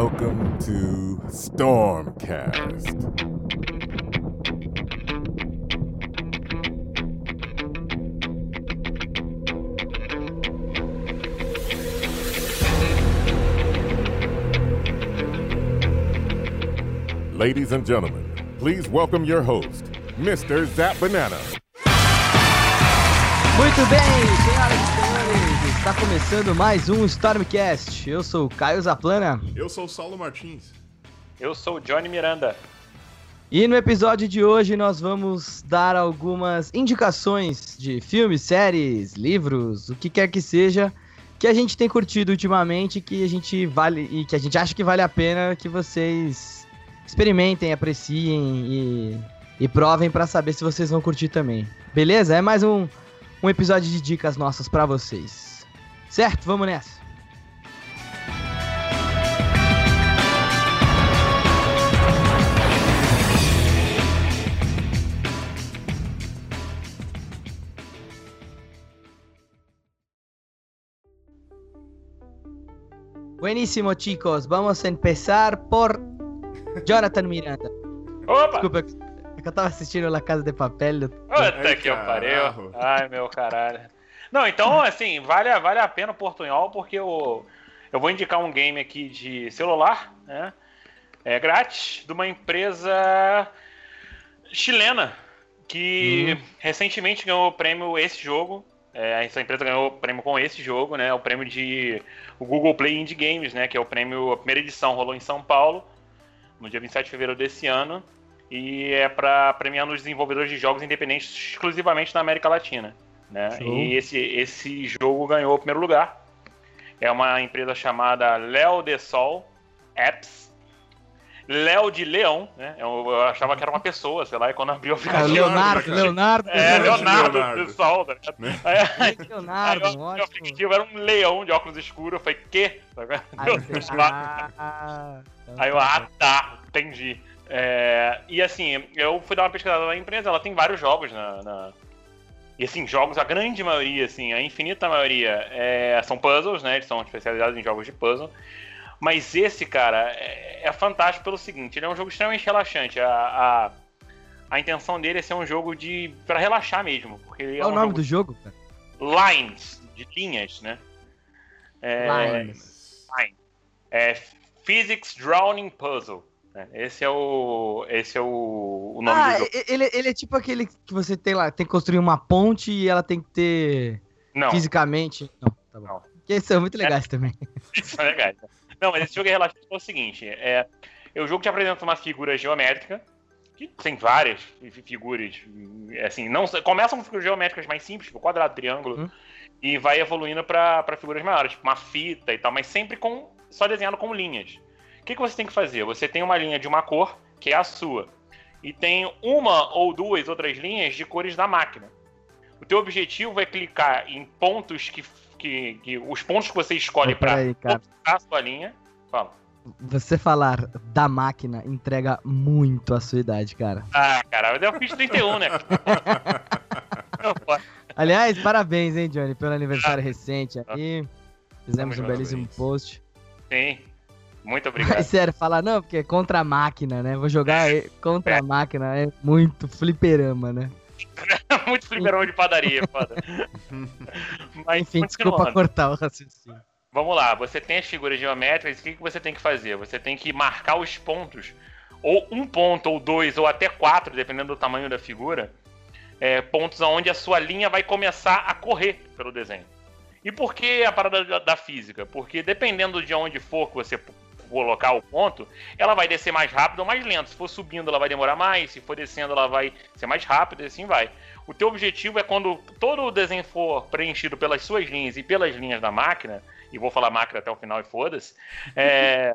Welcome to Stormcast. Ladies and gentlemen, please welcome your host, Mr. Zap Banana. Muito bem, senhoras está começando mais um Stormcast. Eu sou o Caio Zaplana Eu sou o Saulo Martins. Eu sou o Johnny Miranda. e no episódio de hoje nós vamos dar algumas indicações de filmes, séries, livros, o que quer que seja que a gente tem curtido ultimamente, que a gente vale e que a gente acha que vale a pena que vocês experimentem, apreciem e, e provem para saber se vocês vão curtir também. Beleza? É mais um, um episódio de dicas nossas para vocês. Certo? Vamos nessa. Buenísimo, chicos. Vamos a empezar por Jonathan Miranda. Opa! Desculpa, eu tava assistindo La Casa de Papel. Puta Ai, que eu pariu. Ai, meu caralho. Não, então, assim, vale, a- vale a pena o Portunhol, porque eu, eu vou indicar um game aqui de celular, né? É grátis, de uma empresa chilena, que recentemente ganhou o prêmio esse jogo. É, essa empresa ganhou o prêmio com esse jogo, né? O prêmio de o Google Play Indie Games, né? Que é o prêmio, a primeira edição rolou em São Paulo, no dia 27 de fevereiro desse ano. E é para premiar os desenvolvedores de jogos independentes exclusivamente na América Latina. Né? Show. E esse, esse jogo ganhou o primeiro lugar. É uma empresa chamada Léo de Sol Apps. Léo de Leão, né? Eu, eu achava que era uma pessoa, sei lá, e quando abriu o Ah, o aplicativo. Leonardo. Leonardo. É, Leonardo, Leonardo. de Sol. Tá? Né? Aí, aí, Leonardo, aí, o ótimo. aplicativo era um leão de óculos escuros. Eu falei, quê? Tá? Aí, ah, Aí eu, ah, tá, entendi. É, e assim, eu fui dar uma pesquisada na empresa, ela tem vários jogos na, na- E assim, jogos, a grande maioria, assim, a infinita maioria é, são puzzles, né? Eles são especializados em jogos de puzzle. Mas esse, cara, é, é fantástico pelo seguinte, ele é um jogo extremamente relaxante. A, a, a intenção dele é ser um jogo de. para relaxar mesmo. Porque é Qual um o nome jogo do jogo, cara? lines, de linhas, né? É, Lines. é Physics Drowning Puzzle. Né? Esse é o. Esse é o, o nome Ah, do jogo. ele, ele é tipo aquele que você tem lá, tem que construir uma ponte e ela tem que ter Não, fisicamente. Não, tá bom. Não. Esses são muito legais também. isso é legal. Não, mas esse jogo é relativo ao seguinte: é, o jogo te apresenta uma figura geométrica, que tem várias fi- figuras, é assim, não começam com figuras geométricas mais simples, tipo quadrado, triângulo, Hum. e vai evoluindo pra figuras maiores, tipo uma fita e tal, mas sempre com só desenhado com linhas. O que, que você tem que fazer? Você tem uma linha de uma cor, que é a sua, e tem uma ou duas outras linhas de cores da máquina. O teu objetivo é clicar em pontos que, que, que os pontos que você escolhe para a sua linha. Fala. Você falar da máquina entrega muito a sua idade, cara. Ah, cara, eu fiz 31, né? Não, Aliás, parabéns, hein, Johnny, pelo aniversário recente aí. Fizemos um Parabéns. belíssimo post. Sim. Muito Mas obrigado. sério, falar não, porque é contra a máquina, né? Vou jogar contra É. a máquina, é muito fliperama, né? muito fliperão de padaria, foda. Mas, Enfim, desculpa cortar o raciocínio. Vamos lá, você tem as figuras geométricas, o que, que você tem que fazer? Você tem que marcar os pontos, ou um ponto, ou dois, ou até quatro, dependendo do tamanho da figura, é, pontos onde a sua linha vai começar a correr pelo desenho. E por que a parada da, física? Porque dependendo de onde for que você colocar o ponto, ela vai descer mais rápido ou mais lento. Se for subindo, ela vai demorar mais, se for descendo, ela vai ser mais rápida e assim vai. O teu objetivo é quando todo o desenho for preenchido pelas suas linhas e pelas linhas da máquina, e vou falar máquina até o final e foda-se, é,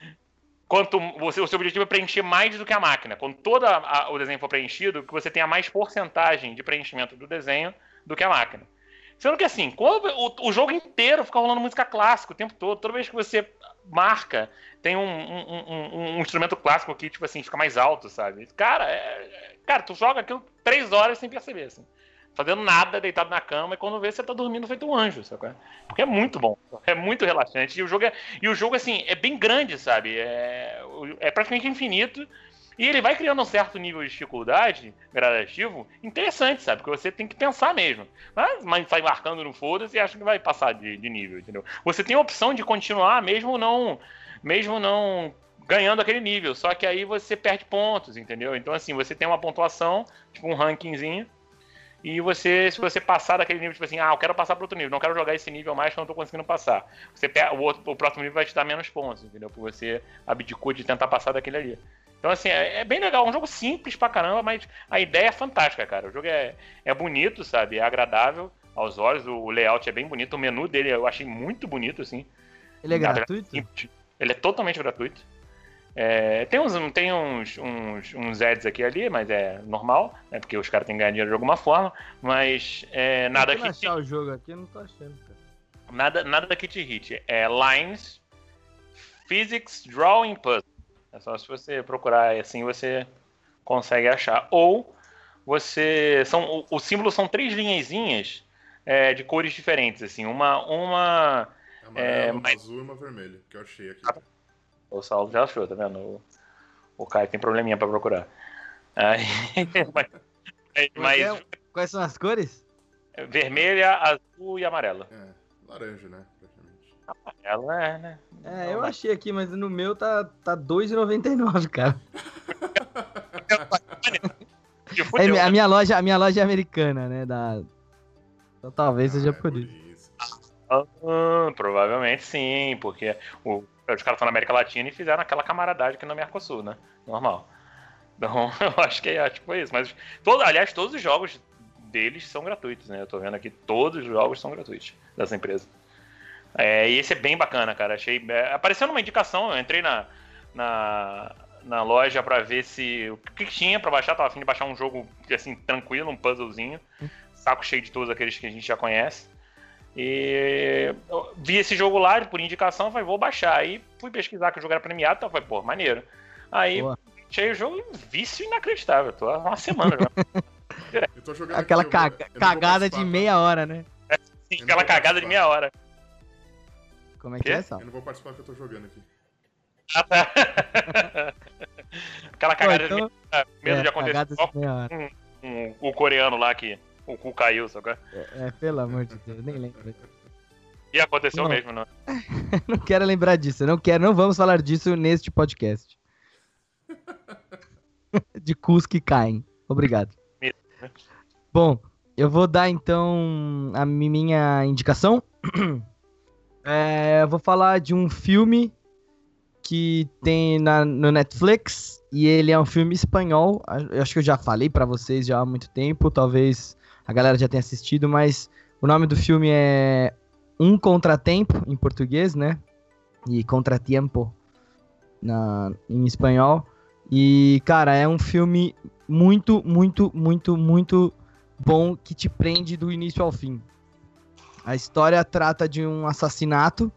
quanto você, o seu objetivo é preencher mais do que a máquina. Quando todo a- o desenho for preenchido, que você tenha mais porcentagem de preenchimento do desenho do que a máquina. Sendo que assim, quando o, o jogo inteiro fica rolando música clássica o tempo todo, toda vez que você marca, tem um, um- um- um instrumento clássico que, tipo assim, fica mais alto, sabe? Cara, é- cara, tu joga aquilo três horas sem perceber, assim. fazendo nada, deitado na cama, e quando vê, você tá dormindo feito um anjo, sabe? Porque é muito bom, é muito relaxante. E o jogo, é, e o jogo assim, é bem grande, sabe? É, é praticamente infinito. E ele vai criando um certo nível de dificuldade gradativo interessante, sabe? Porque você tem que pensar mesmo. Mas, mas sai marcando no foda-se e acha que vai passar de, de nível, entendeu? Você tem a opção de continuar mesmo não, mesmo não ganhando aquele nível. Só que aí você perde pontos, entendeu? Então, assim, você tem uma pontuação, tipo um rankingzinho. E você, se você passar daquele nível, tipo assim, ah, eu quero passar para outro nível, não quero jogar esse nível mais que eu não tô conseguindo passar. Você o, outro, o próximo nível vai te dar menos pontos, entendeu? Porque você abdicou de tentar passar daquele ali. Então, assim, é, é, bem legal. É um jogo simples pra caramba, mas a ideia é fantástica, cara. O jogo é, é bonito, sabe? É agradável aos olhos. O, layout é bem bonito. O menu dele eu achei muito bonito, assim. Ele é gratuito? Ele é totalmente gratuito. É, tem uns, tem uns, uns, uns ads aqui ali, mas é normal, né? Porque os caras têm que ganhar dinheiro de alguma forma. Mas é, nada que. achar o jogo aqui, não tô achando, cara. Nada, nada que te irrite. É Lines, Physics, Drawing Puzzle. É só se você procurar assim você consegue achar. Ou você. São, o, símbolo são três linhazinhas é, de cores diferentes, assim. Uma. uma é, uma mais... azul e uma vermelha, que eu achei aqui. O Saulo já achou, tá vendo? O, o Caio tem probleminha pra procurar. Aí, mas, é mas, é? Quais são as cores? Vermelha, azul e amarela. É, laranja, né? Amarela é, né? É, eu achei aqui, mas no meu tá, tá 2,99, cara. é, a, minha loja, a minha loja é americana, né? Da... Então talvez ah, seja por isso. Ah, provavelmente sim, porque o, os caras estão na América Latina e fizeram aquela camaradagem aqui no Mercosul, né? Normal. Então, eu acho que é tipo isso. Mas, todo, aliás, todos os jogos deles são gratuitos, né? Eu tô vendo aqui, todos os jogos são gratuitos dessa empresa. É, e esse é bem bacana, cara. Achei. É, apareceu numa indicação, eu entrei na, na, na loja para ver se. O que, que tinha para baixar. Tava afim de baixar um jogo assim, tranquilo, um puzzlezinho. Saco cheio de todos aqueles que a gente já conhece. E vi esse jogo lá por indicação, falei, vou baixar. Aí fui pesquisar que o jogo era premiado, então falei, pô, maneiro. Aí achei o jogo vício inacreditável. Tô há uma semana já. Aquela aqui, caga cagada de meia hora, né? É, sim, aquela cagada de meia hora. Como é que, que é, Sal? Eu não vou participar porque eu tô jogando aqui. Ah, tá. Aquela cagada Pô, então... de medo é, de acontecer. Um, um, o coreano lá que o cu caiu, sabe? É, é, pelo amor de Deus, nem lembro. E aconteceu não. mesmo, não? não quero lembrar disso, não quero, não vamos falar disso neste podcast. de cus que caem. Obrigado. Né? Bom, eu vou dar então a minha indicação. É, eu vou falar de um filme que tem na, no Netflix e ele é um filme espanhol. Eu acho que eu já falei para vocês já há muito tempo, talvez a galera já tenha assistido, mas o nome do filme é Um Contratempo em português, né? E Contratiempo na em espanhol. E cara, é um filme muito, muito, muito, muito bom que te prende do início ao fim. A história trata de um assassinato.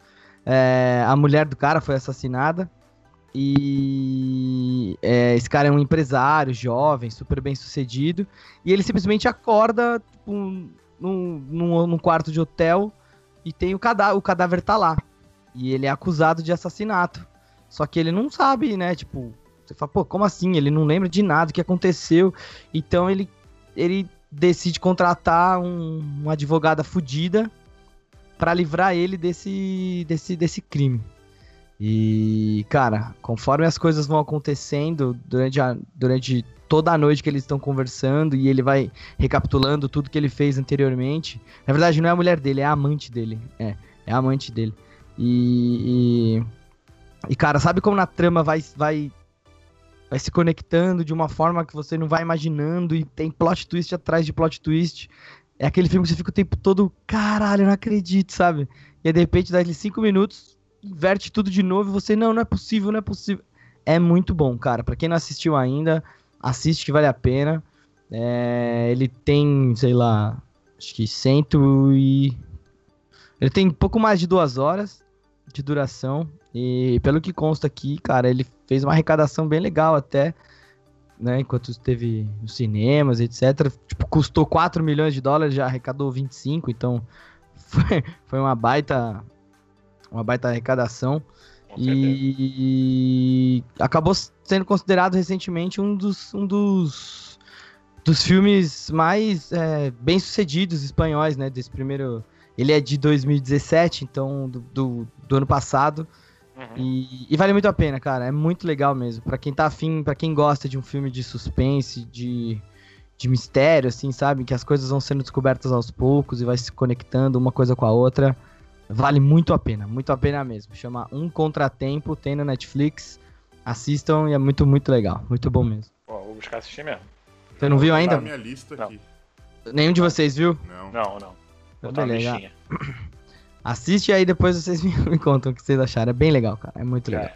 É, a mulher do cara foi assassinada. E é, esse cara é um empresário jovem, super bem sucedido. E ele simplesmente acorda tipo, num, num, num quarto de hotel e tem o cadáver, o cadáver tá lá. E ele é acusado de assassinato. Só que ele não sabe, né? Tipo, você fala, pô, como assim? Ele não lembra de nada que aconteceu. Então ele, ele decide contratar um, uma advogada fodida para livrar ele desse, desse, desse crime. E, cara, conforme as coisas vão acontecendo durante, a, durante toda a noite que eles estão conversando e ele vai recapitulando tudo que ele fez anteriormente. Na verdade, não é a mulher dele, é a amante dele. É, é a amante dele. E, e, e cara, sabe como na trama vai, vai vai se conectando de uma forma que você não vai imaginando e tem plot twist atrás de plot twist. É aquele filme que você fica o tempo todo, caralho, eu não acredito, sabe? E aí, de repente, dá cinco minutos, inverte tudo de novo e você, não, não é possível, não é possível. É muito bom, cara. Pra quem não assistiu ainda, assiste que vale a pena. É, ele tem, sei lá, acho que cento e. Ele tem pouco mais de duas horas de duração. E pelo que consta aqui, cara, ele fez uma arrecadação bem legal até. né, enquanto esteve nos cinemas, etc. Tipo, custou 4 milhões de dólares, já arrecadou 25, então foi, foi uma baita uma baita arrecadação. E, e acabou sendo considerado recentemente um dos, um dos, dos filmes mais é, bem sucedidos espanhóis, né? Desse primeiro. Ele é de 2017, então do, do, do ano passado. Uhum. E, e, vale muito a pena, cara. É muito legal mesmo. para quem tá afim, para quem gosta de um filme de suspense, de, de mistério, assim, sabe? Que as coisas vão sendo descobertas aos poucos e vai se conectando uma coisa com a outra. Vale muito a pena, muito a pena mesmo. Chama Um Contratempo, tem no Netflix. Assistam e é muito, muito legal. Muito bom mesmo. Ó, vou buscar assistir mesmo. Você não viu ainda? Tá minha lista aqui. Nenhum de vocês viu? Não. Não, não. Vou então, beleza. Assiste aí depois vocês me, contam o que vocês acharam. É bem legal, cara. É muito legal. É.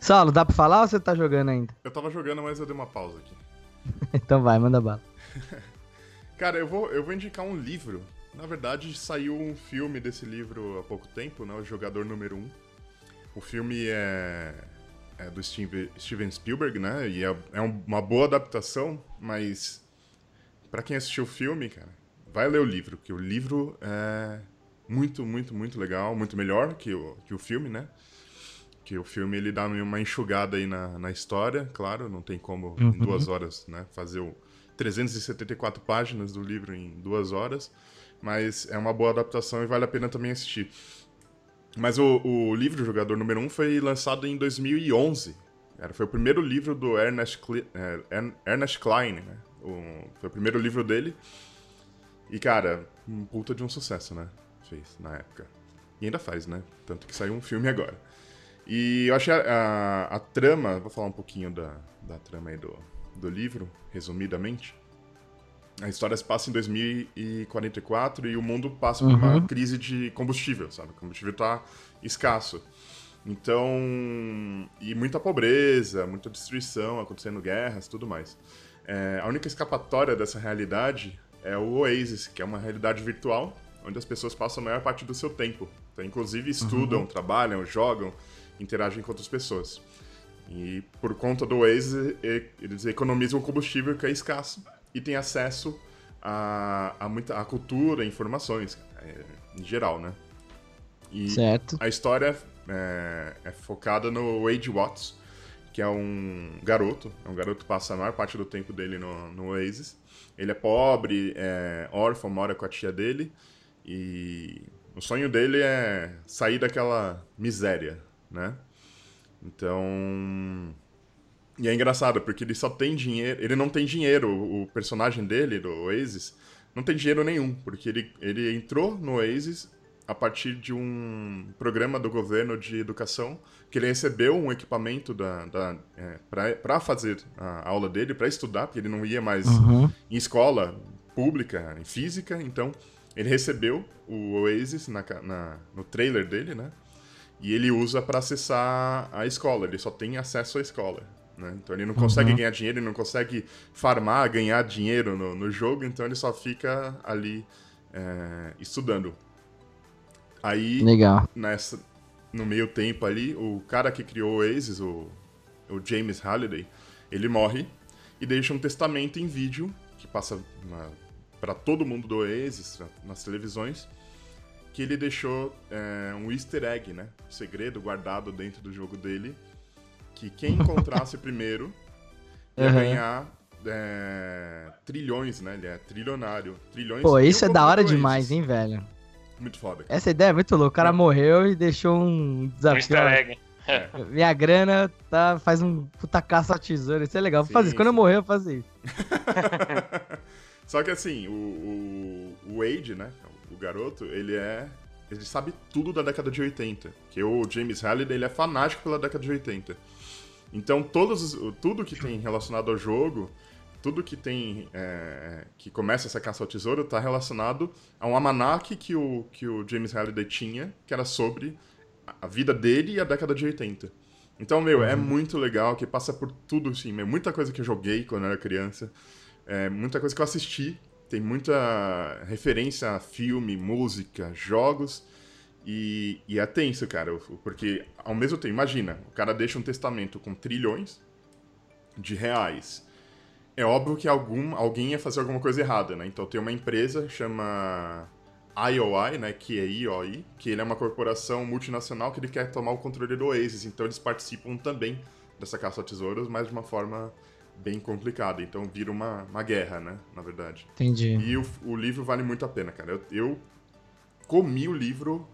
Saulo, dá pra falar ou você tá jogando ainda? Eu tava jogando, mas eu dei uma pausa aqui. então vai, manda bala. cara, eu vou, eu vou indicar um livro na verdade, saiu um filme desse livro há pouco tempo, né? O Jogador Número 1. O filme é, é do Steve, Steven Spielberg, né? E é, é uma boa adaptação, mas para quem assistiu o filme, cara, vai ler o livro, porque o livro é muito, muito, muito legal, muito melhor que o, que o filme, né? Que o filme ele dá uma enxugada aí na, na história, claro, não tem como uhum. em duas horas, né? Fazer o 374 páginas do livro em duas horas mas é uma boa adaptação e vale a pena também assistir. Mas o, o livro Jogador Número 1 foi lançado em 2011. Era, foi o primeiro livro do Ernest, Cle, é, Ernest Klein, né? O, foi o primeiro livro dele. E, cara, um puta de um sucesso, né? Fez na época. E ainda faz, né? Tanto que saiu um filme agora. E eu achei a, a, a trama, vou falar um pouquinho da, da trama aí do, do livro, resumidamente. A história se passa em 2044 e o mundo passa por uma uhum. crise de combustível, sabe? O combustível está escasso. Então, e muita pobreza, muita destruição, acontecendo guerras, tudo mais. É, a única escapatória dessa realidade é o Oasis, que é uma realidade virtual, onde as pessoas passam a maior parte do seu tempo. Então, inclusive estudam, uhum. trabalham, jogam, interagem com outras pessoas. E por conta do Oasis, eles economizam o combustível que é escasso e tem acesso a, a muita a cultura, informações, é, em geral, né? E certo. a história é, é, focada no Wade Watts, que é um garoto, é um garoto que passa a maior parte do tempo dele no, no Oasis. Ele é pobre, é órfão, mora com a tia dele, e o sonho dele é sair daquela miséria, né? Então, e é engraçado, porque ele só tem dinheiro. Ele não tem dinheiro. O personagem dele, do Oasis, não tem dinheiro nenhum. Porque ele, ele entrou no Oasis a partir de um programa do governo de educação que ele recebeu um equipamento da, da é, para fazer a aula dele, para estudar, porque ele não ia mais uhum. em escola pública, em física. Então, ele recebeu o Oasis na, na, no trailer dele, né? E ele usa para acessar a escola. Ele só tem acesso à escola. Né? Então ele não consegue uhum. ganhar dinheiro, ele não consegue farmar, ganhar dinheiro no, no jogo, então ele só fica ali é, estudando. Aí, Legal. Nessa, no meio tempo ali, o cara que criou o Oasis, o, o James Halliday, ele morre e deixa um testamento em vídeo que passa para todo mundo do Oasis, nas televisões, que ele deixou é, um easter egg, né? Um segredo guardado dentro do jogo dele, que quem encontrasse primeiro ia uhum. ganhar é, trilhões, né? Ele é trilionário. Trilhões. Pô, isso é da hora demais, hein, velho? Muito foda. Essa ideia é muito louca. O cara é. morreu e deixou um desafio. É. Minha grana tá, faz um puta caça tesoura. Isso é legal. Vou fazer isso. Quando eu morrer, eu vou fazer isso. Só que assim, o, o, o Wade, né? O garoto, ele é. Ele sabe tudo da década de 80. Que o James Halliday ele é fanático pela década de 80. Então, todos, tudo que tem relacionado ao jogo, tudo que tem é, que começa essa caça ao tesouro está relacionado a um almanac que o, que o James Halliday tinha, que era sobre a vida dele e a década de 80. Então, meu, é uhum. é muito legal, que passa por tudo, assim, meu, muita coisa que eu joguei quando eu era criança, é, muita coisa que eu assisti, tem muita referência a filme, música, jogos, e, e é tenso, cara, porque ao mesmo tempo, imagina, o cara deixa um testamento com trilhões, de reais. É óbvio que algum, alguém ia fazer alguma coisa errada, né? Então tem uma empresa chama IOI, né, que é IOI, que ele é uma corporação multinacional que ele quer tomar o controle do Oasis, então eles participam também dessa caça a tesouros, mas de uma forma bem complicada, então vira uma, uma guerra, né, na verdade. Entendi. E o, o livro vale muito a pena, cara. Eu, eu comi o livro,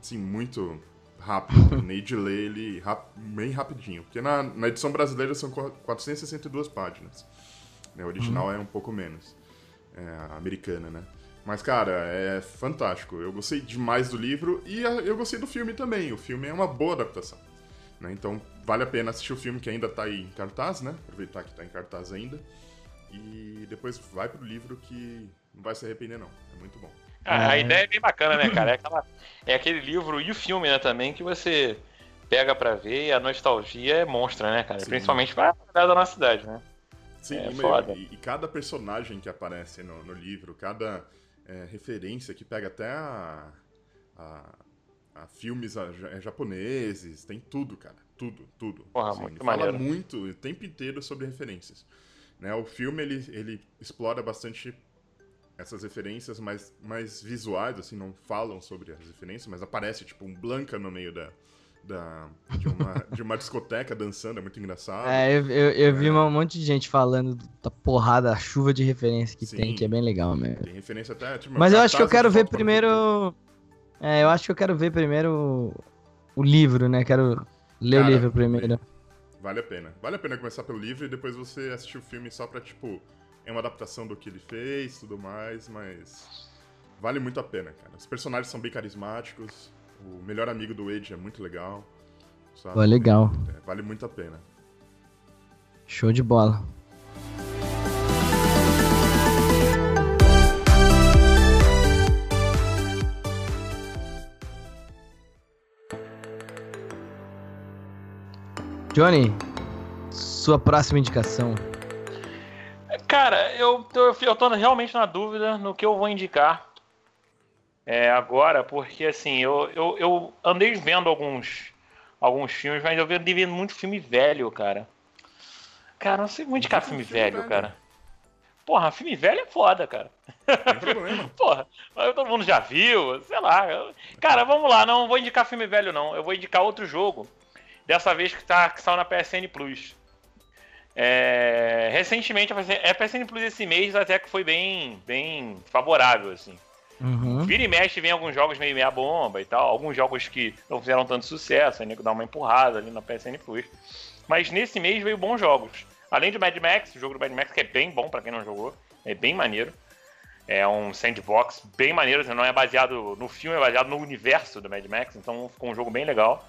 assim, muito rápido, terminei de ler ele rap, bem rapidinho, porque na, na edição brasileira são 462 páginas, né, o original uhum. é um pouco menos, é, americana, né. Mas, cara, é fantástico. Eu gostei demais do livro e eu gostei do filme também. O filme é uma boa adaptação. Né? Então, vale a pena assistir o filme que ainda tá aí em cartaz, né? Aproveitar que tá em cartaz ainda. E depois vai pro livro que não vai se arrepender, não. É muito bom. Ah, a ideia é bem bacana, né, cara? É, aquela, é aquele livro e o filme, né, também, que você pega para ver e a nostalgia é monstra, né, cara? Sim. Principalmente pra da nossa cidade, né? Sim, é, e, e, e, cada personagem que aparece no, no livro, cada é, referência que pega até a, a, a filmes a, a japoneses, tem tudo, cara. Tudo, tudo. Porra, assim, muito fala muito o tempo inteiro sobre referências. Né? O filme ele, ele explora bastante essas referências mais, mais visuais, assim, não falam sobre as referências, mas aparece tipo um Blanca no meio da, da, de, uma, de uma discoteca dançando, é muito engraçado. É, eu, eu, eu é. vi um monte de gente falando da porrada, a chuva de referência que Sim, tem, que é bem legal mesmo. Tem referência até. Tipo, Mas eu acho que eu quero ver primeiro. É, eu acho que eu quero ver primeiro o livro, né? Quero ler Cara, o livro primeiro. Vale a pena. Vale a pena começar pelo livro e depois você assistir o filme só pra, tipo, é uma adaptação do que ele fez tudo mais, mas. Vale muito a pena, cara. Os personagens são bem carismáticos, o melhor amigo do Wade é muito legal. Sabe? Pô, legal. É, vale muito a pena. Show de bola. Johnny, sua próxima indicação. Cara, eu, eu, eu tô realmente na dúvida no que eu vou indicar é, agora, porque assim, eu, eu, eu andei vendo alguns, alguns filmes, mas eu andei vendo muito filme velho, cara. Cara, não sei muito indicar filme, filme velho, velho, cara. Porra, filme velho é foda, cara. Porra, todo mundo já viu, sei lá. Cara, vamos lá, não vou indicar filme velho, não. Eu vou indicar outro jogo. Dessa vez que, tá, que saiu na PSN Plus. É, recentemente, é PSN Plus esse mês até que foi bem, bem favorável, assim. Uhum. Vira e mexe, vem alguns jogos meio meia bomba e tal. Alguns jogos que não fizeram tanto sucesso, aí nego dá uma empurrada ali na PSN Plus. Mas nesse mês veio bons jogos. Além de Mad Max, o jogo do Mad Max, que é bem bom para quem não jogou, é bem maneiro. É um sandbox bem maneiro, não é baseado no filme, é baseado no universo do Mad Max, então ficou um jogo bem legal.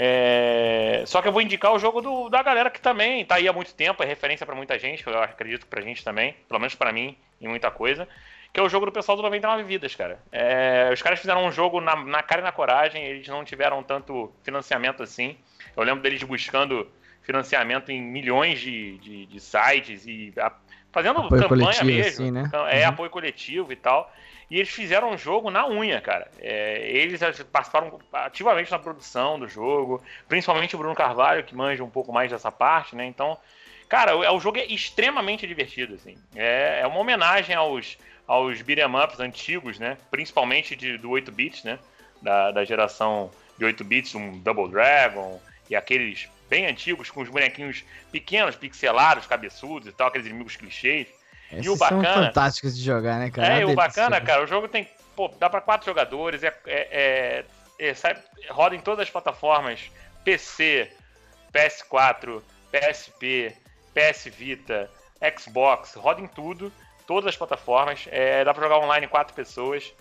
É... Só que eu vou indicar o jogo do, da galera que também tá aí há muito tempo, é referência para muita gente, eu acredito pra gente também, pelo menos para mim, em muita coisa que é o jogo do pessoal do 99 Vidas, cara. É, os caras fizeram um jogo na, na cara e na coragem, eles não tiveram tanto financiamento assim. Eu lembro deles buscando financiamento em milhões de, de, de sites e a, fazendo apoio campanha mesmo. Assim, né? É, uhum. apoio coletivo e tal. E eles fizeram um jogo na unha, cara. É, eles participaram ativamente na produção do jogo, principalmente o Bruno Carvalho, que manja um pouco mais dessa parte, né? Então, cara, o, o jogo é extremamente divertido, assim. É, é uma homenagem aos, aos beat'em ups antigos, né? Principalmente de, do 8 bits, né? Da, da geração de 8 bits, um Double Dragon e aqueles bem antigos com os bonequinhos pequenos, pixelados, cabeçudos e tal, aqueles inimigos clichês. Esses e o bacana, são fantásticos de jogar, né, cara? É, e o bacana, cara, o jogo tem, pô, dá para quatro jogadores, é, é, é, é, roda em todas as plataformas, PC, PS4, PSP, PS Vita, Xbox, roda em tudo todas as plataformas. É, dá pra jogar online quatro pessoas.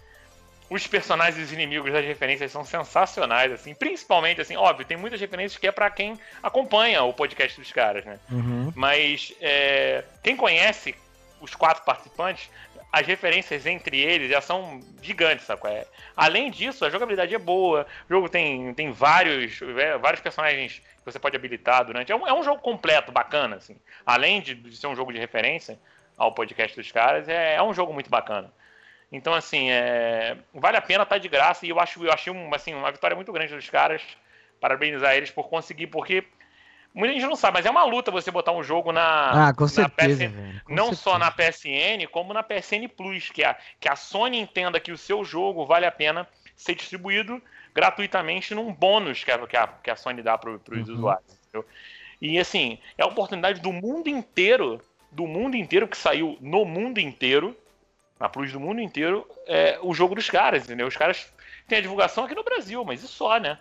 Os personagens e os inimigos das referências são sensacionais, assim. Principalmente, assim, óbvio, tem muitas referências que é para quem acompanha o podcast dos caras, né? Uhum. Mas é, quem conhece os quatro participantes, as referências entre eles já são gigantes? É? Além disso, a jogabilidade é boa. O jogo tem, tem vários, é, vários personagens que você pode habilitar durante. É um, é um jogo completo, bacana, assim. Além de, de ser um jogo de referência, ao podcast dos caras, é, é um jogo muito bacana. Então, assim, é, vale a pena tá de graça e eu acho eu achei um, assim, uma vitória muito grande dos caras. Parabenizar eles por conseguir, porque muita gente não sabe, mas é uma luta você botar um jogo na. Ah, com certeza. PSN, com não certeza. só na PSN, como na PSN Plus, que a, que a Sony entenda que o seu jogo vale a pena ser distribuído gratuitamente num bônus que a, que a, que a Sony dá para os Uhum. usuários. Entendeu? E assim, é a oportunidade do mundo inteiro, do mundo inteiro, que saiu no mundo inteiro, na Plus do mundo inteiro, é, o jogo dos caras, entendeu? Os caras têm a divulgação aqui no Brasil, mas e só, né?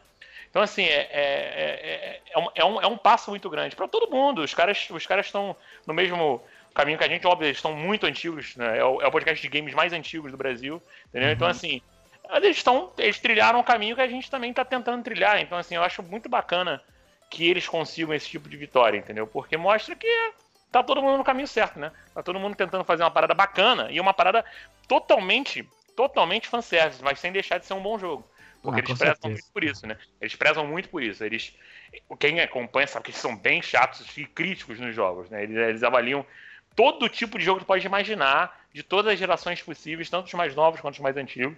Então, assim, é, é, é, é, um, é, um, é um passo muito grande para todo mundo. Os caras os caras estão no mesmo caminho que a gente, óbvio, eles estão muito antigos, né? É o, é o podcast de games mais antigos do Brasil, entendeu? Então, assim, eles estão. Eles trilharam um caminho que a gente também está tentando trilhar. Então, assim, eu acho muito bacana que eles consigam esse tipo de vitória, entendeu? Porque mostra que tá todo mundo no caminho certo, né? Tá todo mundo tentando fazer uma parada bacana e uma parada totalmente, totalmente fanservice, mas sem deixar de ser um bom jogo. Porque Ah, eles prezam certeza. muito por isso, né? Eles prezam muito por isso. Eles, quem acompanha sabe que eles são bem chatos e críticos nos jogos, né? Eles, eles avaliam todo tipo de jogo que tu pode imaginar, de todas as gerações possíveis, tanto os mais novos quanto os mais antigos.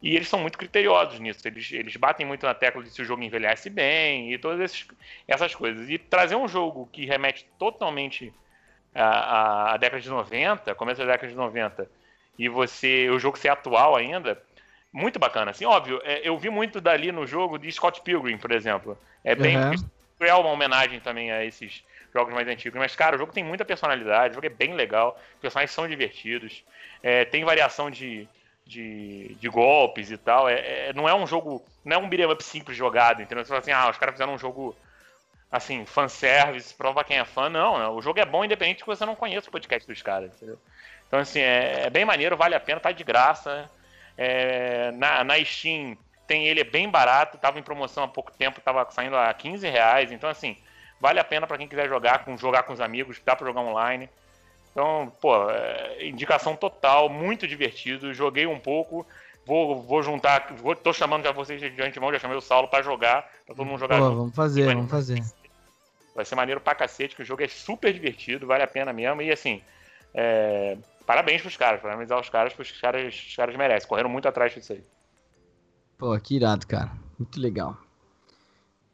E eles são muito criteriosos nisso. Eles, eles batem muito na tecla de se o jogo envelhece bem e todas esses, essas coisas. E trazer um jogo que remete totalmente à, à- à década de 90, começo da década de 90, e você o jogo ser atual ainda, muito bacana. Assim, óbvio, é, eu vi muito dali no jogo de Scott Pilgrim, por exemplo. É bem. Uhum. É uma homenagem também a esses jogos mais antigos. Mas, cara, o jogo tem muita personalidade, o jogo é bem legal, os personagens são divertidos, é, tem variação de, de, de golpes e tal. É, é- não é um jogo. Não é um beat'em up simples jogado, entendeu? Você fala assim, ah, os caras fizeram um jogo assim, fanservice, prova quem é fã. Não, né? o jogo é bom independente que você não conheça o podcast dos caras, entendeu? Então, assim, é, é bem maneiro, vale a pena, tá de graça. É, na, na Steam tem ele é bem barato, tava em promoção há pouco tempo, tava saindo a 15 reais. Então, assim, vale a pena para quem quiser jogar com, jogar com os amigos, dá para jogar online. Então, pô, é, indicação total, muito divertido. Joguei um pouco, vou, vou juntar, vou, tô chamando já vocês de antemão, já chamei o Saulo para jogar, pra todo mundo jogar Pô, junto. vamos fazer, vamos fazer. Vai ser maneiro pra cacete, que o jogo é super divertido, vale a pena mesmo. E assim, é, parabéns pros caras, parabenizar os caras, porque os caras, os caras merecem. Correram muito atrás disso aí. Pô, que irado, cara. Muito legal.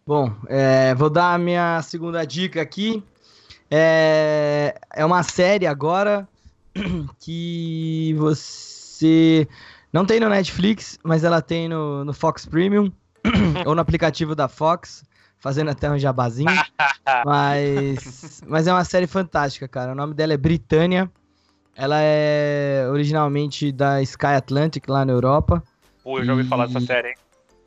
Bom, é, vou dar a minha segunda dica aqui. É, é uma série agora que você não tem no Netflix, mas ela tem no, no Fox Premium ou no aplicativo da Fox, fazendo até um jabazinho. mas, mas é uma série fantástica, cara. O nome dela é Britânia. Ela é originalmente da Sky Atlantic lá na Europa. Pô, eu já ouvi falar dessa E- série, hein?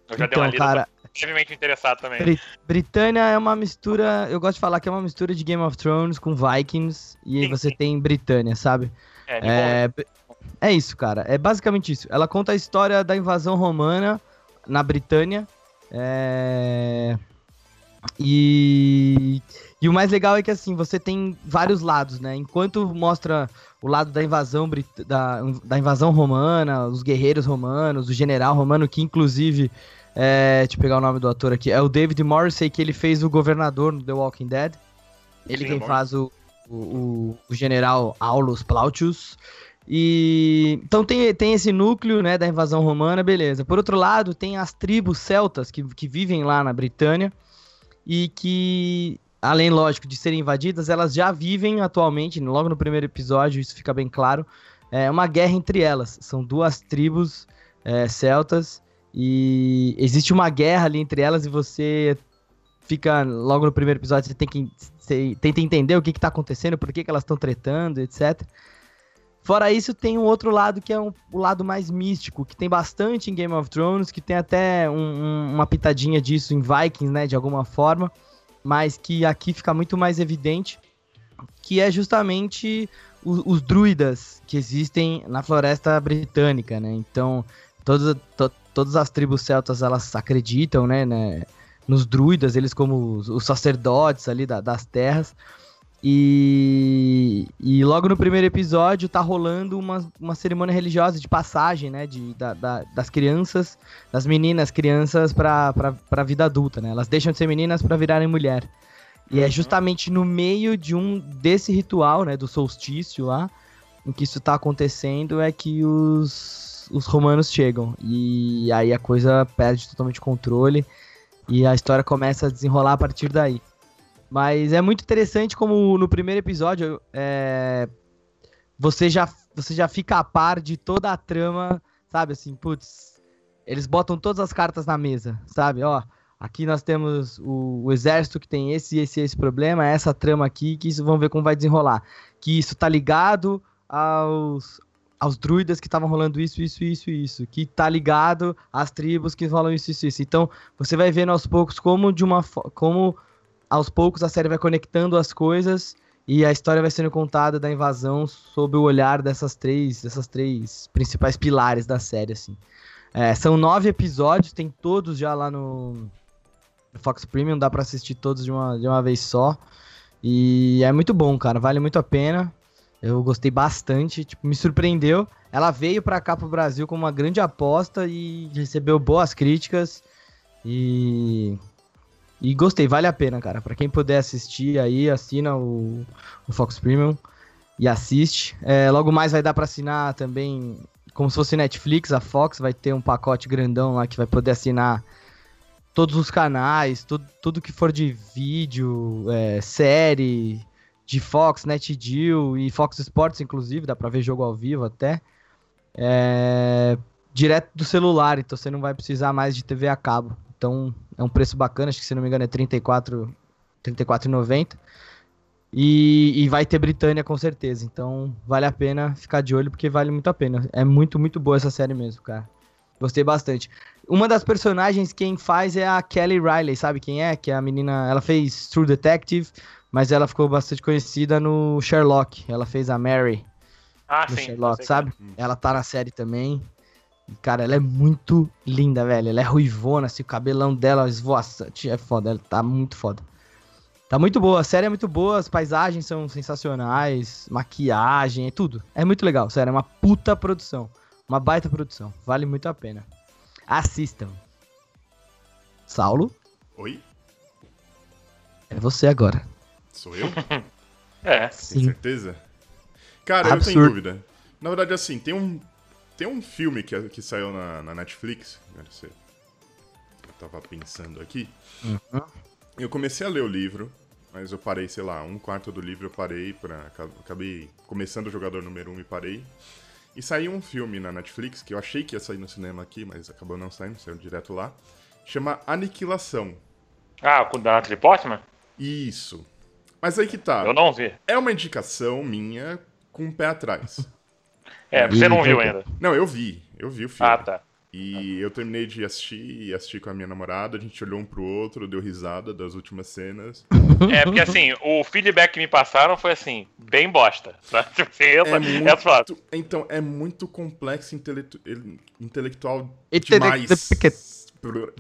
Eu já dei uma Então, lida, cara, tô levemente interessado também. Bri- Britânia é uma mistura, eu gosto de falar que é uma mistura de Game of Thrones com Vikings e aí Sim, você sim. tem Britânia, sabe? É. É, é isso, cara. É basicamente isso. Ela conta a história da invasão romana na Britânia. É... E... e o mais legal é que assim, você tem vários lados, né? Enquanto mostra o lado da invasão da, da invasão romana, os guerreiros romanos, o general romano, que inclusive, é... deixa eu pegar o nome do ator aqui, é o David Morrissey, que ele fez o governador no The Walking Dead. Ele Sim, quem é faz o, o, o- o general Aulus Plautius. E então tem, tem esse núcleo, né, da invasão romana, beleza. Por outro lado, tem as tribos celtas que, que vivem lá na Britânia e que, além, lógico, de serem invadidas, elas já vivem atualmente, logo no primeiro episódio, isso fica bem claro, é uma guerra entre elas. São duas tribos é, celtas e existe uma guerra ali entre elas e você fica, logo no primeiro episódio, você tem que você tenta entender o que está acontecendo, por que, que elas estão tretando, etc. Fora isso, tem um outro lado que é um- o lado mais místico, que tem bastante em Game of Thrones, que tem até um- um- uma pitadinha disso em Vikings, né, de alguma forma, mas que aqui fica muito mais evidente, que é justamente o- os druidas que existem na floresta britânica, né? Então, todas, to- todas as tribos celtas, elas acreditam, né, né, nos druidas, eles como os, os sacerdotes ali da- das terras, e, e logo no primeiro episódio tá rolando uma, uma cerimônia religiosa de passagem, né? De, da- da- das crianças, das meninas, crianças pra, pra, pra vida adulta, né? Elas deixam de ser meninas pra virarem mulher. E é Uhum. justamente no meio de um desse ritual, né? Do solstício lá, em que isso tá acontecendo, é que os, os romanos chegam. E aí a coisa perde totalmente o controle. E a história começa a desenrolar a partir daí. Mas é muito interessante como no primeiro episódio é, você, já, você já fica a par de toda a trama, sabe? Assim, putz, eles botam todas as cartas na mesa, sabe? Ó, aqui nós temos o, o exército que tem esse, esse, esse problema, essa trama aqui, que isso vamos ver como vai desenrolar. Que isso tá ligado aos, aos druidas que estavam rolando isso, isso, isso, isso, que tá ligado às tribos que rolam isso, isso, isso. Então, você vai vendo aos poucos como de uma como aos poucos a série vai conectando as coisas e a história vai sendo contada da invasão sob o olhar dessas três, dessas três principais pilares da série, assim. É, são nove episódios, tem todos já lá no, Fox Premium, dá para assistir todos de uma, de uma vez só. E é muito bom, cara, vale muito a pena. Eu gostei bastante, tipo, me surpreendeu. Ela veio para cá pro Brasil como uma grande aposta e recebeu boas críticas. E e gostei, vale a pena, cara. Para quem puder assistir aí, assina o, o Fox Premium e assiste. É, logo mais vai dar para assinar também, como se fosse Netflix, a Fox vai ter um pacote grandão lá que vai poder assinar todos os canais, tudo, tudo que for de vídeo, é, série, de Fox, NetGeo e Fox Sports, inclusive, dá pra ver jogo ao vivo até. É, direto do celular, então você não vai precisar mais de TV a cabo. Então é um preço bacana, acho que se não me engano é 34 34,90. E, e vai ter Britânia com certeza. Então vale a pena ficar de olho porque vale muito a pena. É muito, muito boa essa série mesmo, cara. Gostei bastante. Uma das personagens quem faz é a Kelly Riley, sabe quem é? Que é a menina, ela fez True Detective, mas ela ficou bastante conhecida no Sherlock. Ela fez a Mary ah, no sim, Sherlock, sabe? Ela tá na série também. Cara, ela é muito linda, velho. Ela é ruivona, assim, o cabelão dela esvoaçante. É foda, ela tá muito foda. Tá muito boa, a série é muito boa, as paisagens são sensacionais, maquiagem, é tudo. É muito legal, sério, é uma puta produção. Uma baita produção, vale muito a pena. Assistam. Saulo? Oi? É você agora. Sou eu? É. Tem Sim. certeza? Cara, eu Absurdo. tenho dúvida. Na verdade, assim, tem um, tem um filme que, que saiu na, na Netflix. Eu tava pensando aqui. Uhum. Eu comecei a ler o livro, mas eu parei, sei lá, um quarto do livro eu parei pra. Acabei começando o jogador número um e parei. E saiu um filme na Netflix que eu achei que ia sair no cinema aqui, mas acabou não saindo, saiu direto lá. Chama Aniquilação. Ah, com o da Natalie Portman? Isso. Mas aí que tá. Eu não vi. É uma indicação minha com um pé atrás. É, você não viu ainda. Não, eu vi. Eu vi o filme. Ah, tá. E eu terminei de assistir e assisti com a minha namorada. A gente olhou um pro outro, deu risada das últimas cenas. É, porque assim, o feedback que me passaram foi assim, bem bosta. Sabe? Tipo assim, essa, É muito, essa então, é muito complexo intelectu- ele- intelectual Intele- demais.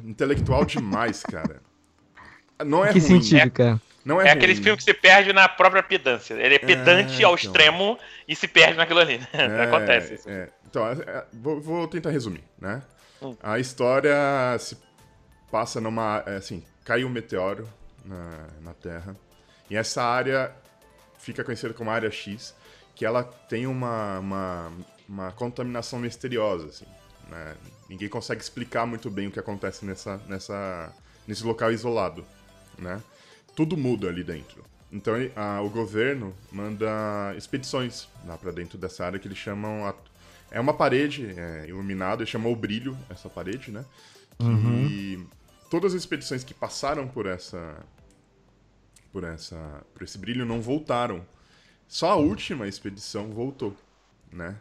Intelectual demais, cara. Não é que ruim. sentido, cara? Não é, É aquele filme que se perde na própria pedância. Ele é pedante ao então. extremo e se perde naquilo ali. né? É, Acontece isso. é. Então, é- é, vou, vou tentar resumir, né? Hum. A história se passa numa. é, assim, caiu um meteoro na, na Terra. E essa área fica conhecida como Área X, que ela tem uma, uma, uma contaminação misteriosa, assim. né? Ninguém consegue explicar muito bem o que acontece nessa, nessa, nesse local isolado, né? Tudo muda ali dentro. Então a- o governo manda expedições lá pra dentro dessa área que eles chamam. a- é uma parede é, iluminada, eles chamam o brilho, essa parede, né? E todas as expedições que passaram por essa. por essa. por esse brilho não voltaram. Só a última expedição voltou, né?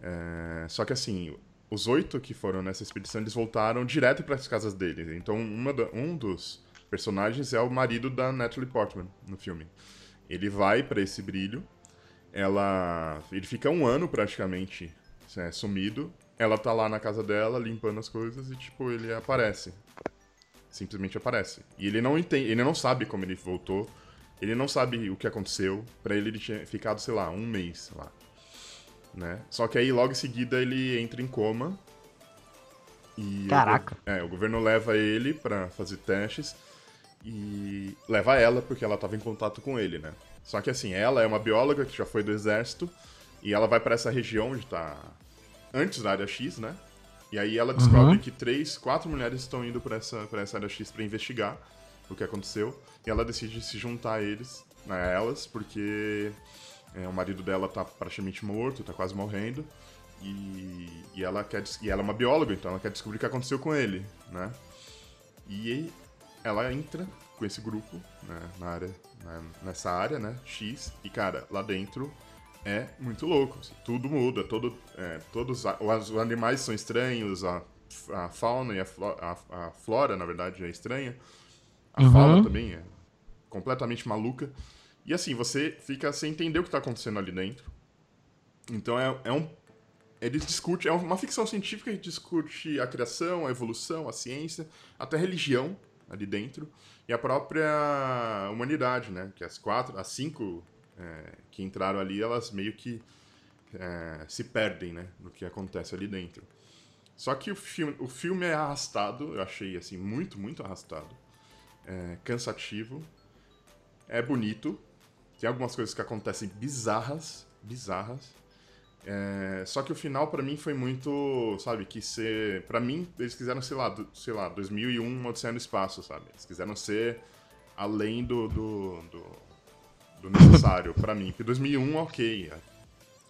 É, só que assim, os oito que foram nessa expedição, eles voltaram direto para as casas deles. Então, uma um dos personagens é o marido da Natalie Portman no filme. Ele vai para esse brilho, ela, ele fica um ano praticamente é, sumido. Ela tá lá na casa dela limpando as coisas e tipo ele aparece, simplesmente aparece. E ele não entende, ele não sabe como ele voltou. Ele não sabe o que aconteceu. Pra ele ele tinha ficado sei lá um mês lá né? Só que aí logo em seguida ele entra em coma. E o Caraca. go- é, o governo leva ele pra fazer testes e leva ela porque ela tava em contato com ele, né? Só que assim, ela é uma bióloga que já foi do exército e ela vai pra essa região onde tá antes da área X, né? E aí ela descobre Uhum. que três, quatro mulheres estão indo pra essa, pra essa área X pra investigar. o que aconteceu. E ela decide se juntar a eles, né, a elas, porque é, o marido dela tá praticamente morto, tá quase morrendo. E, e, ela quer, e ela é uma bióloga, então ela quer descobrir o que aconteceu com ele, né? E ela entra com esse grupo né, na área, nessa área, né, X, e cara, lá dentro é muito louco. Assim, tudo muda, todo, é, todos os animais são estranhos, a, a fauna e a, a, a, flora, na verdade, é estranha. A uhum. fauna também é completamente maluca. E assim, você fica sem entender o que está acontecendo ali dentro. Então é, é um. Ele discute, é uma ficção científica que discute a criação, a evolução, a ciência, até a religião ali dentro. E a própria humanidade, né? Que as quatro, as cinco é, que entraram ali, elas meio que é, se perdem, né? No que acontece ali dentro. Só que o filme, o filme é arrastado, eu achei assim, muito, muito arrastado. É, cansativo. É bonito. Tem algumas coisas que acontecem bizarras, bizarras. É, só que o final para mim foi muito, sabe, que ser, para mim eles quiseram, sei lá, do, sei lá, 2001 Odisseia no espaço, sabe? Eles quiseram ser além do do, do, do necessário para mim. Porque 2001 OK,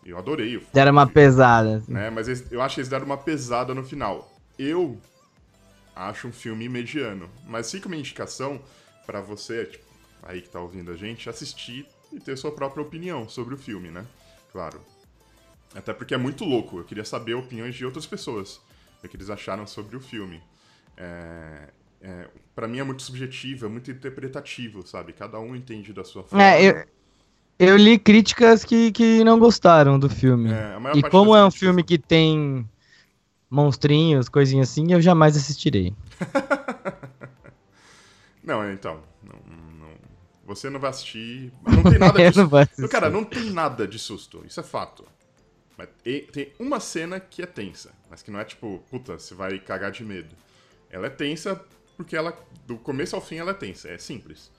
eu adorei o filme. Deram uma pesada. Assim. Né? Mas eles, eu acho que eles deram uma pesada no final. Eu acho um filme mediano, mas fica uma indicação para você, tipo, aí que tá ouvindo a gente, assistir e ter sua própria opinião sobre o filme, né? Claro. Até porque é muito louco. Eu queria saber opiniões de outras pessoas. O que eles acharam sobre o filme. É, é, para mim é muito subjetivo, é muito interpretativo, sabe? Cada um entende da sua forma. É, eu, eu li críticas que, que não gostaram do filme. É, e como é um filme que tem monstrinhos, coisinhas assim, eu jamais assistirei. não, então. Você não vai assistir. Não tem nada de susto. Cara, não tem nada de susto. Isso é fato. Mas tem uma cena que é tensa. Mas que não é tipo, puta, você vai cagar de medo. Ela é tensa porque ela. Do começo ao fim ela é tensa. É simples.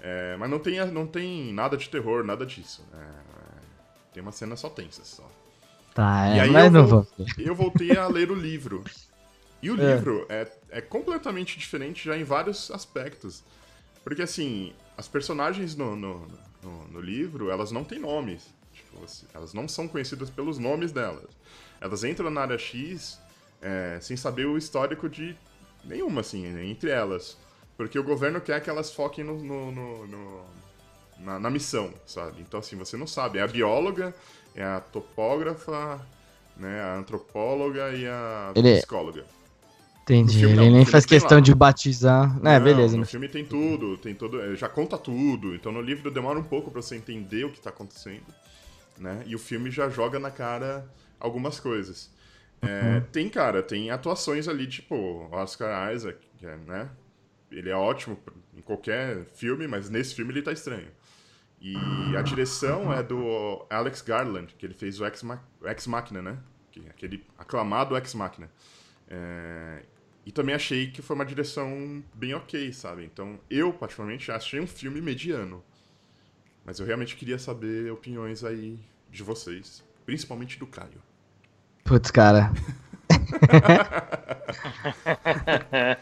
É, mas não tem, não tem nada de terror, nada disso. É, tem uma cena só tensa só. Tá, é, mas não vou. Eu voltei a ler o livro. E o é. livro é, é completamente diferente já em vários aspectos. Porque assim, as personagens no, no, no, no livro, elas não têm nomes. Assim, elas não são conhecidas pelos nomes delas. Elas entram na área X é, sem saber o histórico de nenhuma, assim, entre elas. Porque o governo quer que elas foquem no, no, no, no na, na, missão, sabe? Então, assim, você não sabe. É a bióloga, é a topógrafa, né, a antropóloga e a Ele... É psicóloga. Entendi, filme, ele não, nem faz questão de batizar. É, não, beleza. No filme tem tudo, tem todo, é, já conta tudo. Então no livro demora um pouco para você entender o que tá acontecendo, né? E o filme já joga na cara algumas coisas. É, uhum. Tem, cara, tem atuações ali, tipo, Oscar Isaac, que é, né? Ele é ótimo em qualquer filme, mas nesse filme ele tá estranho. E a direção é do Alex Garland, que ele fez o Ex, Ma Ex Machina, né? Aquele aclamado Ex Machina. É, e também achei que foi uma direção bem ok, sabe? Então, eu, particularmente, achei um filme mediano. Mas eu realmente queria saber opiniões aí de vocês. Principalmente do Caio. Putz, cara.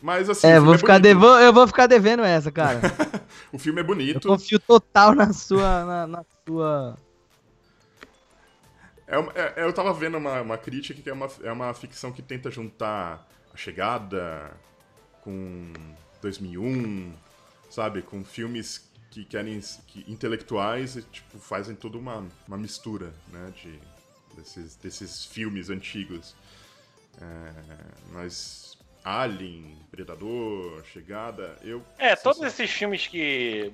Mas assim. É, vou é ficar devo... eu vou ficar devendo essa, cara. o filme é bonito. Eu confio total na sua. na, na sua é, é, é, eu tava vendo uma, uma crítica que é uma, é uma ficção que tenta juntar a chegada com 2001, sabe? Com filmes que querem que, intelectuais e tipo fazem toda uma, uma mistura, né? De desses, desses filmes antigos. É, mas Alien, Predador, Chegada, eu. É, todos esses filmes que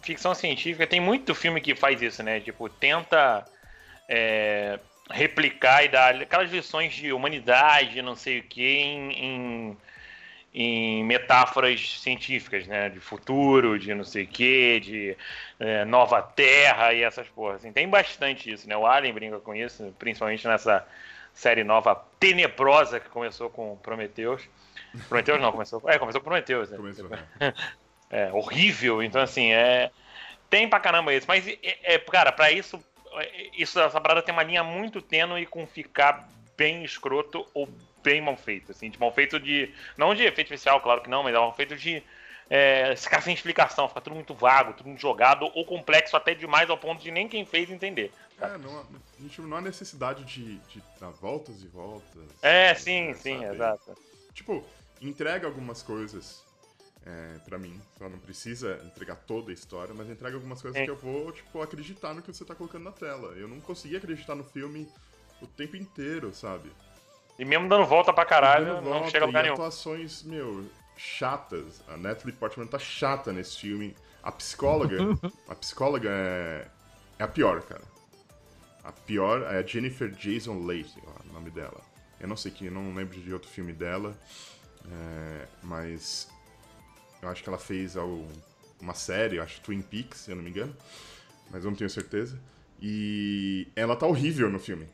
ficção científica tem muito filme que faz isso, né? Tipo tenta é, replicar e dar aquelas lições de humanidade, não sei o que, em, em, em, metáforas científicas, né? De futuro, de não sei o que, de é, nova terra e essas porras. Assim. Tem bastante isso, né? O Alien brinca com isso, principalmente nessa série nova tenebrosa que começou com Prometheus. Prometheus não, começou. É, começou com Prometheus, né? Começou, né? É, horrível. Então, assim, é. Tem pra caramba isso. Mas, é, é cara, pra isso isso, essa parada tem uma linha muito tênue com ficar bem escroto ou bem mal feito, assim, de mal feito de. Não de efeito especial, claro que não, mas é mal feito de. É, ficar sem explicação, ficar tudo muito vago, tudo muito jogado, ou complexo até demais ao ponto de nem quem fez entender. É, não, não há necessidade de, de dar voltas e voltas. É, sim, sabe? sim, exato. Tipo, entrega algumas coisas é, pra mim. Só não precisa entregar toda a história, mas entrega algumas coisas Sim. que eu vou, tipo, acreditar no que você tá colocando na tela. Eu não consegui acreditar no filme o tempo inteiro, sabe? E mesmo dando volta pra caralho, não volta chega a lugar nenhum. atuações, meu, chatas. A Natalie Portman tá chata nesse filme. A psicóloga, a psicóloga é, é a pior, cara. A pior é a Jennifer Jason Leigh, o nome dela. Eu não sei que, não lembro de outro filme dela, é, mas eu acho que ela fez uma série, eu acho Twin Peaks, se eu não me engano, mas eu não tenho certeza. E ela tá horrível no filme.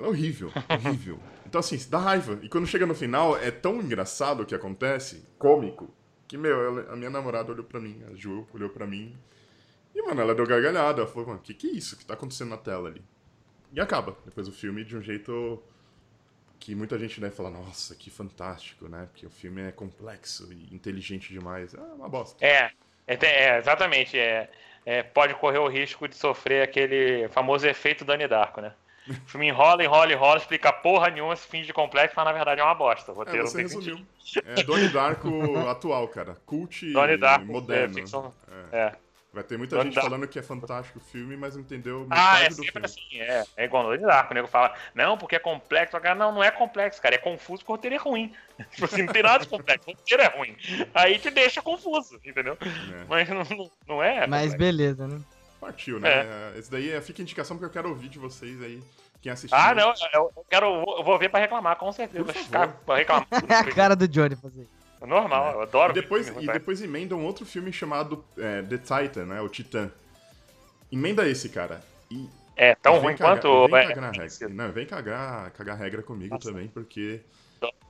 Ela é horrível, horrível. Então, assim, dá raiva. E quando chega no final, é tão engraçado o que acontece, cômico, que, meu, ela- a minha namorada olhou pra mim, a Ju olhou pra mim. E, mano, ela deu gargalhada. Ela falou, mano, o que, que é isso que tá acontecendo na tela ali? E acaba, depois o filme, de um jeito que muita gente deve falar, nossa, que fantástico, né? Porque o filme é complexo e inteligente demais. É uma bosta. É, é, é, exatamente. É, é, pode correr o risco de sofrer aquele famoso efeito Dani Darko, né? O filme enrola, enrola, enrola, explica porra nenhuma, se finge de complexo, mas na verdade é uma bosta. O É, roteiro você não tem resumiu. sentido. É Donnie Darko atual, cara. Cult Donnie Darko, moderno. é, ficção- É. É. Vai ter muita Donnie gente Darko. falando que é fantástico o filme, mas não entendeu Ah, é do sempre filme. assim, é. É igual no Donnie Darko, o nego fala, não, porque é complexo. Cara, não, não é complexo, cara, é confuso porque o roteiro é ruim. Tipo assim, não tem nada de complexo, o roteiro é ruim. Aí te deixa confuso, entendeu? É. Mas não, não- não é. Mas complexo. beleza, né? Partiu, né? Esse daí é- fica indicação porque eu quero ouvir de vocês aí, quem assistiu. Ah, não, eu quero, eu vou ver pra reclamar, com certeza. Por Vou ficar pra reclamar. É a cara do Johnny fazer. É Normal, eu adoro. E depois, filme e depois emenda um outro filme chamado é, The Titan, né? O Titã. Emenda esse, cara. E É tão ruim cagar- quanto. Vem é, cagar regra. Não, vem cagar, cagar regra comigo Nossa. também, porque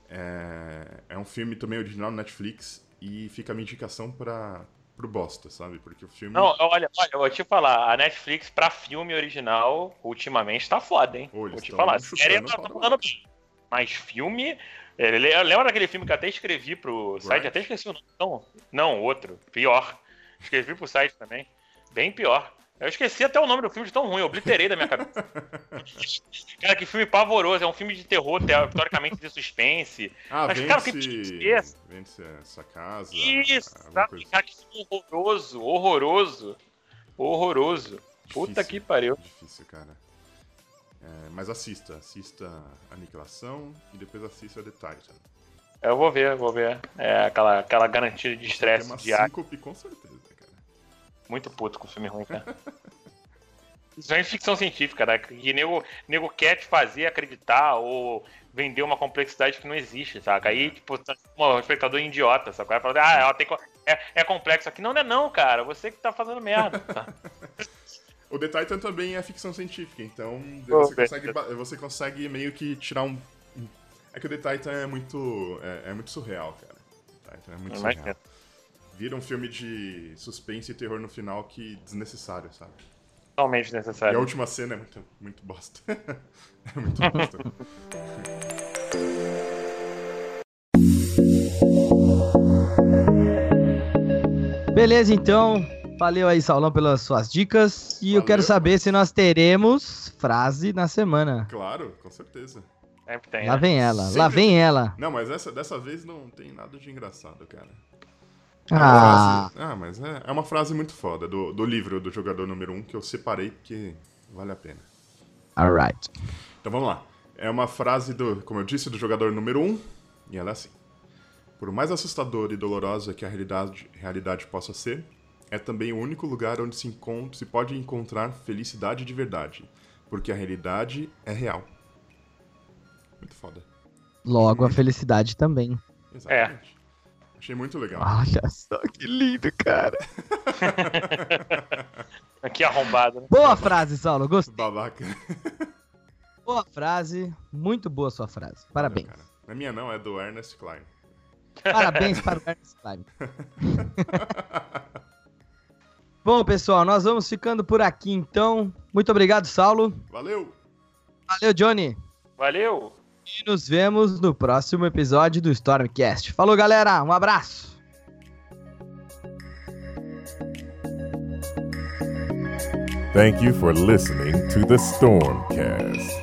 é, é um filme também original no Netflix e fica a minha indicação pra, pro bosta, sabe? Porque o filme. Não, olha, olha, eu vou te falar, a Netflix pra filme original, ultimamente tá foda, hein? Ô, vou te falar, série tá da mandando bem. Mas filme. é, le- Lembra daquele filme que eu até escrevi pro site? Right. Até esqueci o nome. Não, não, outro. Pior. Escrevi pro site também. Bem pior. Eu esqueci até o nome do filme de tão ruim, eu obliterei da minha cabeça. cara, que filme pavoroso. É um filme de terror, teo- teoricamente de suspense. Ah, Mas, cara, o que? Vende-se essa casa. Isso, sabe? Cara, que filme horroroso, horroroso. Horroroso. Puta Difícil, que pariu. Difícil, cara. É, mas assista, assista Aniquilação e depois assista The Titan. Eu vou ver, vou ver. É aquela, aquela garantia de Tem estresse uma diário. síncope com certeza, cara. Muito puto com filme ruim, cara. Isso é ficção científica, né? Que nego, nego quer te fazer acreditar ou vender uma complexidade que não existe, saca? Aí, tipo, tá um espectador idiota, saca? Vai falar, ah, ela tem, é, é complexo aqui. Não, não é não, cara. Você que tá fazendo merda. tá? O The Titan também é ficção científica, então você, consegue, você consegue meio que tirar um. É que o The Titan é muito. É, é muito surreal, cara. The Titan é muito Imagina. Vira um filme de suspense e terror no final que desnecessário, sabe? Totalmente E a necessário. última cena é muito, muito bosta. é muito bosta. Beleza, então. Valeu aí, Saulão, pelas suas dicas. E eu Valeu. quero saber se nós teremos frase na semana. claro, com certeza. Sempre tem, Lá né? vem ela, lá Sempre vem ela. Não, mas essa, dessa vez não tem nada de engraçado, cara. É Ah, frase- ah, mas é, é uma frase muito foda do, do livro do jogador número 1 um, que eu separei porque vale a pena. alright. Então vamos lá. É uma frase do, como eu disse, do jogador número 1, um, e ela é assim. Por mais assustadora e dolorosa que a realidade, realidade possa ser, é também o único lugar onde se, encont- se pode encontrar felicidade de verdade, porque a realidade é real. Muito foda. Logo a felicidade também. Exatamente. Achei muito legal. Olha só que lindo, cara. Aqui arrombado, né? Boa frase, Saulo. Gostei. Babaca. Boa frase. Muito boa sua frase. Parabéns. Cara. Não é minha não, é do Ernest Klein. Parabéns para o Ernest Klein. Bom, pessoal, nós vamos ficando por aqui então. Muito obrigado, Saulo. Valeu! Valeu, Johnny. Valeu! E nos vemos no próximo episódio do Stormcast. Falou, galera. Um abraço. Thank you for listening to the Stormcast.